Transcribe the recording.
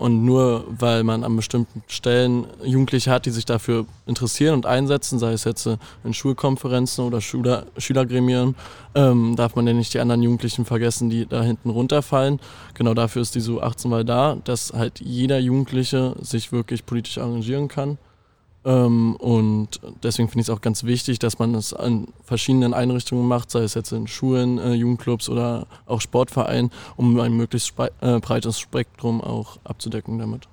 Und nur weil man an bestimmten Stellen Jugendliche hat, die sich dafür interessieren und einsetzen, sei es jetzt in Schulkonferenzen oder Schüler, Schülergremien, ähm, darf man ja nicht die anderen Jugendlichen vergessen, die da hinten runterfallen. Genau dafür ist die SU 18 mal da, dass halt jeder Jugendliche sich wirklich politisch engagieren kann. Ähm, und deswegen finde ich es auch ganz wichtig, dass man es an verschiedenen Einrichtungen macht, sei es jetzt in Schulen, äh, Jugendclubs oder auch Sportvereinen, um ein möglichst äh, breites Spektrum auch abzudecken damit.